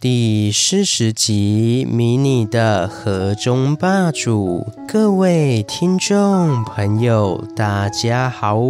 第四十集，迷你的河中霸主。各位听众朋友，大家好，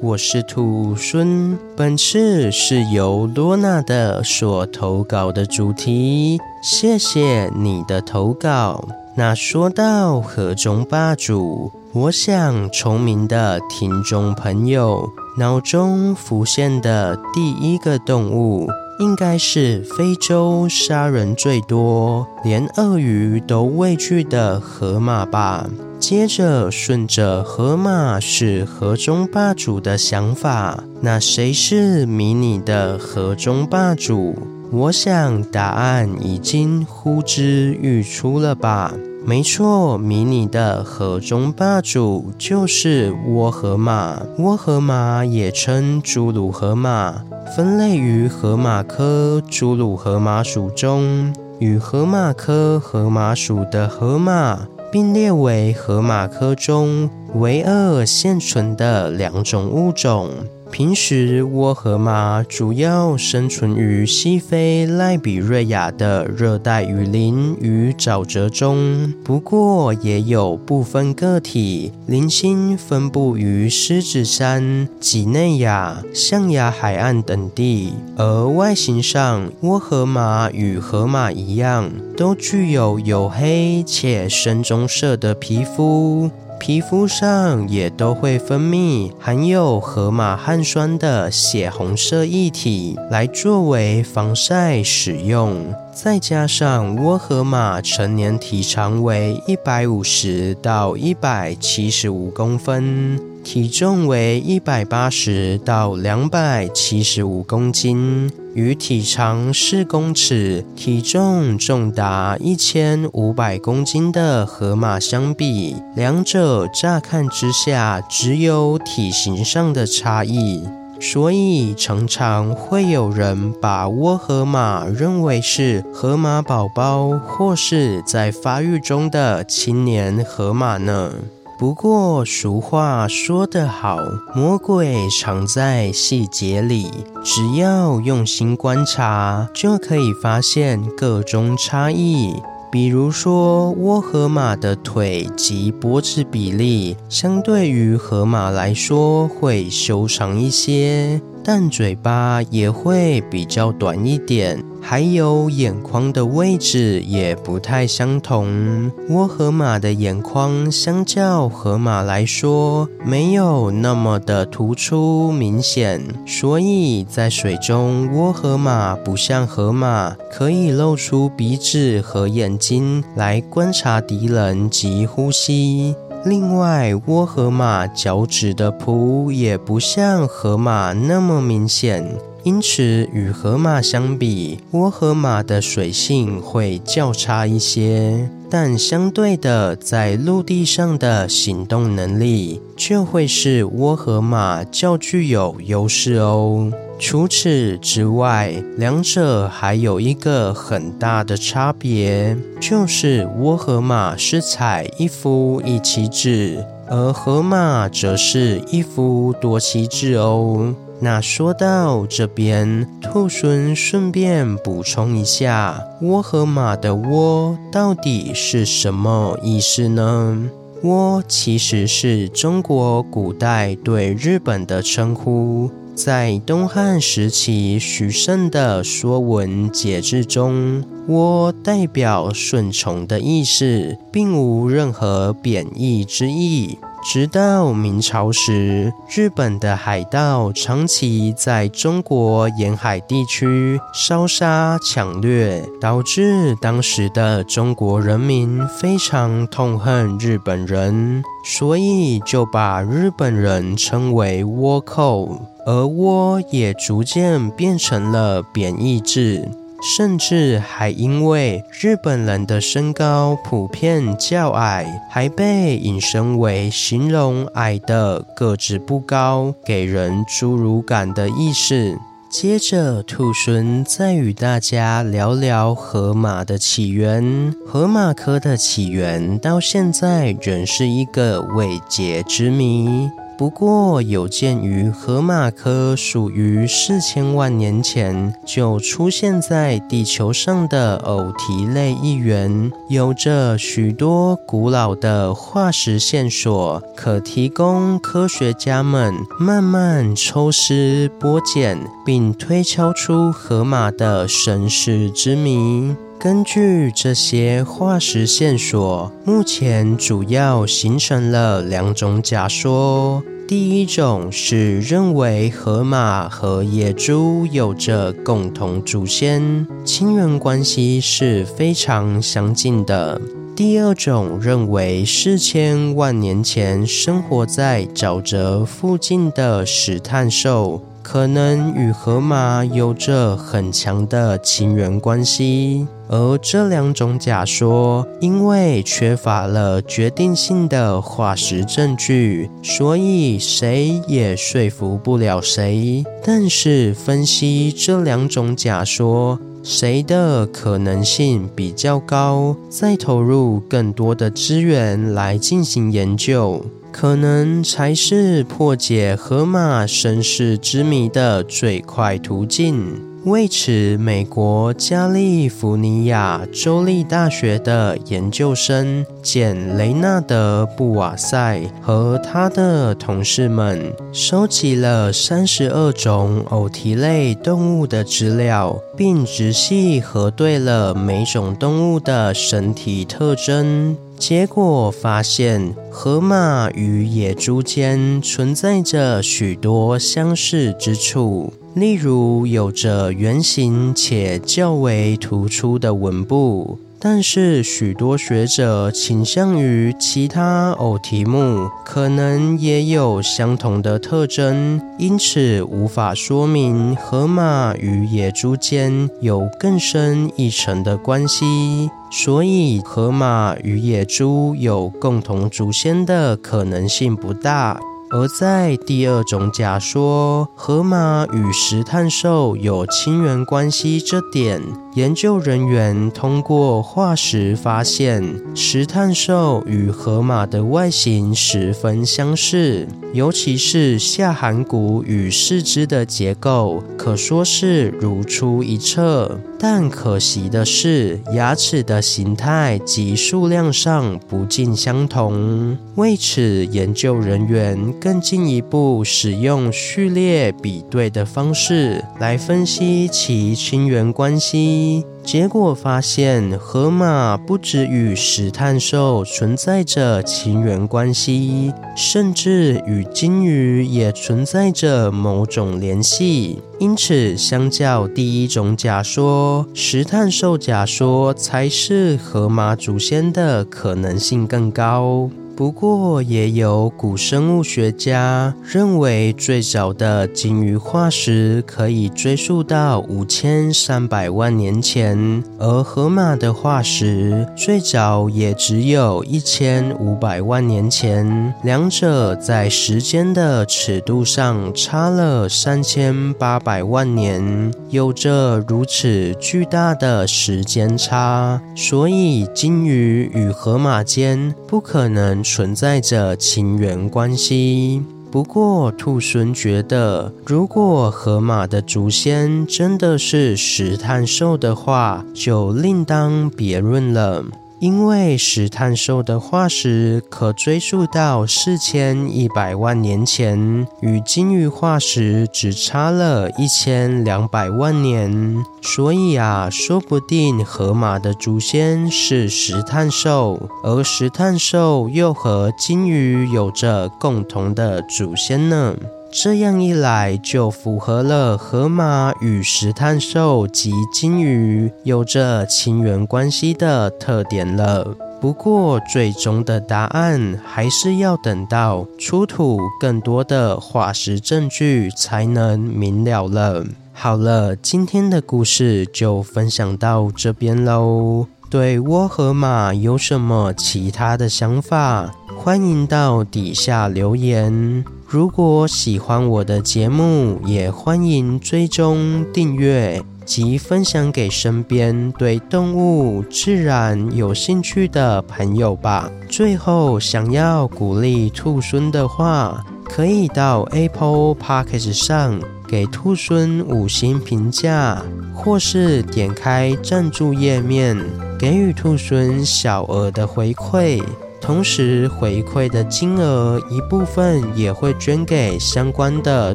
我是土孙。本次是由罗娜的所投稿的主题，谢谢你的投稿。那说到河中霸主，我想聪明的听众朋友脑中浮现的第一个动物。应该是非洲杀人最多、连鳄鱼都畏惧的河马吧。接着顺着河马是河中霸主的想法，那谁是迷你的河中霸主？我想答案已经呼之欲出了吧。没错，迷你的河中霸主就是倭河马。倭河马也称侏儒河马。分类于河马科侏儒河马属中，与河马科河马属的河马并列为河马科中唯二现存的两种物种。平时，倭河马主要生存于西非赖比瑞亚的热带雨林与沼泽中，不过也有部分个体零星分布于狮子山、几内亚、象牙海岸等地。而外形上，倭河马与河马一样，都具有黝黑且深棕色的皮肤。皮肤上也都会分泌含有河马汗酸的血红色液体，来作为防晒使用。再加上倭河马成年体长为一百五十到一百七十五公分，体重为一百八十到两百七十五公斤。与体长四公尺、体重重达一千五百公斤的河马相比，两者乍看之下只有体型上的差异，所以常常会有人把倭河马认为是河马宝宝，或是在发育中的青年河马呢。不过，俗话说得好，魔鬼藏在细节里。只要用心观察，就可以发现个中差异。比如说，倭河马的腿及脖子比例，相对于河马来说会修长一些。但嘴巴也会比较短一点，还有眼眶的位置也不太相同。倭河马的眼眶相较河马来说，没有那么的突出明显，所以在水中，倭河马不像河马可以露出鼻子和眼睛来观察敌人及呼吸。另外，倭河马脚趾的蹼也不像河马那么明显，因此与河马相比，倭河马的水性会较差一些。但相对的，在陆地上的行动能力就会是倭河马较具有优势哦。除此之外，两者还有一个很大的差别，就是倭和马是采一夫一妻制，而河马则是一夫多妻制哦。那说到这边，兔猻顺便补充一下，倭和马的“倭”到底是什么意思呢？“倭”其实是中国古代对日本的称呼。在东汉时期，许慎的《说文解字》中，“窝”代表顺从的意思，并无任何贬义之意。直到明朝时，日本的海盗长期在中国沿海地区烧杀抢掠，导致当时的中国人民非常痛恨日本人，所以就把日本人称为倭寇，而倭也逐渐变成了贬义字。甚至还因为日本人的身高普遍较矮，还被引申为形容矮的个子不高，给人侏儒感的意思。接着，兔猻再与大家聊聊河马的起源。河马科的起源到现在仍是一个未解之谜。不过，有鉴于河马科属于四千万年前就出现在地球上的偶蹄类一员，有着许多古老的化石线索，可提供科学家们慢慢抽丝剥茧，并推敲出河马的身世之谜。根据这些化石线索，目前主要形成了两种假说。第一种是认为河马和野猪有着共同祖先，亲缘关系是非常相近的。第二种认为四千万年前生活在沼泽附近的石炭兽。可能与河马有着很强的情缘关系，而这两种假说因为缺乏了决定性的化石证据，所以谁也说服不了谁。但是分析这两种假说，谁的可能性比较高，再投入更多的资源来进行研究。可能才是破解河马身世之谜的最快途径。为此，美国加利福尼亚州立大学的研究生简·雷纳德·布瓦塞和他的同事们收集了三十二种偶蹄类动物的资料，并仔细核对了每种动物的身体特征。结果发现，河马与野猪间存在着许多相似之处。例如，有着圆形且较为突出的吻部，但是许多学者倾向于其他偶蹄目可能也有相同的特征，因此无法说明河马与野猪间有更深一层的关系。所以，河马与野猪有共同祖先的可能性不大。而在第二种假说，河马与石炭兽有亲缘关系这点，研究人员通过化石发现，石炭兽与河马的外形十分相似，尤其是下颌骨与四肢的结构，可说是如出一辙。但可惜的是，牙齿的形态及数量上不尽相同。为此，研究人员更进一步使用序列比对的方式来分析其亲缘关系。结果发现，河马不只与石炭兽存在着亲缘关系，甚至与鲸鱼也存在着某种联系。因此，相较第一种假说，石炭兽假说才是河马祖先的可能性更高。不过，也有古生物学家认为，最早的鲸鱼化石可以追溯到五千三百万年前，而河马的化石最早也只有一千五百万年前，两者在时间的尺度上差了三千八百万年，有着如此巨大的时间差，所以金鱼与河马间不可能。存在着情缘关系。不过，兔狲觉得，如果河马的祖先真的是石炭兽的话，就另当别论了。因为石炭兽的化石可追溯到四千一百万年前，与鲸鱼化石只差了一千两百万年，所以啊，说不定河马的祖先是石炭兽，而石炭兽又和鲸鱼有着共同的祖先呢。这样一来，就符合了河马与石炭兽及鲸鱼有着亲缘关系的特点了。不过，最终的答案还是要等到出土更多的化石证据才能明了了。好了，今天的故事就分享到这边喽。对倭河马有什么其他的想法？欢迎到底下留言。如果喜欢我的节目，也欢迎追踪订阅及分享给身边对动物、自然有兴趣的朋友吧。最后，想要鼓励兔孙的话，可以到 Apple Podcast 上给兔孙五星评价，或是点开赞助页面，给予兔孙小额的回馈。同时，回馈的金额一部分也会捐给相关的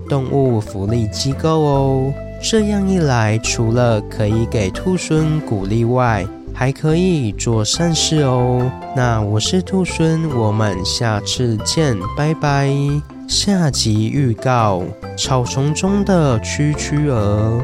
动物福利机构哦。这样一来，除了可以给兔猻鼓励外，还可以做善事哦。那我是兔猻，我们下次见，拜拜。下集预告：草丛中的蛐蛐儿。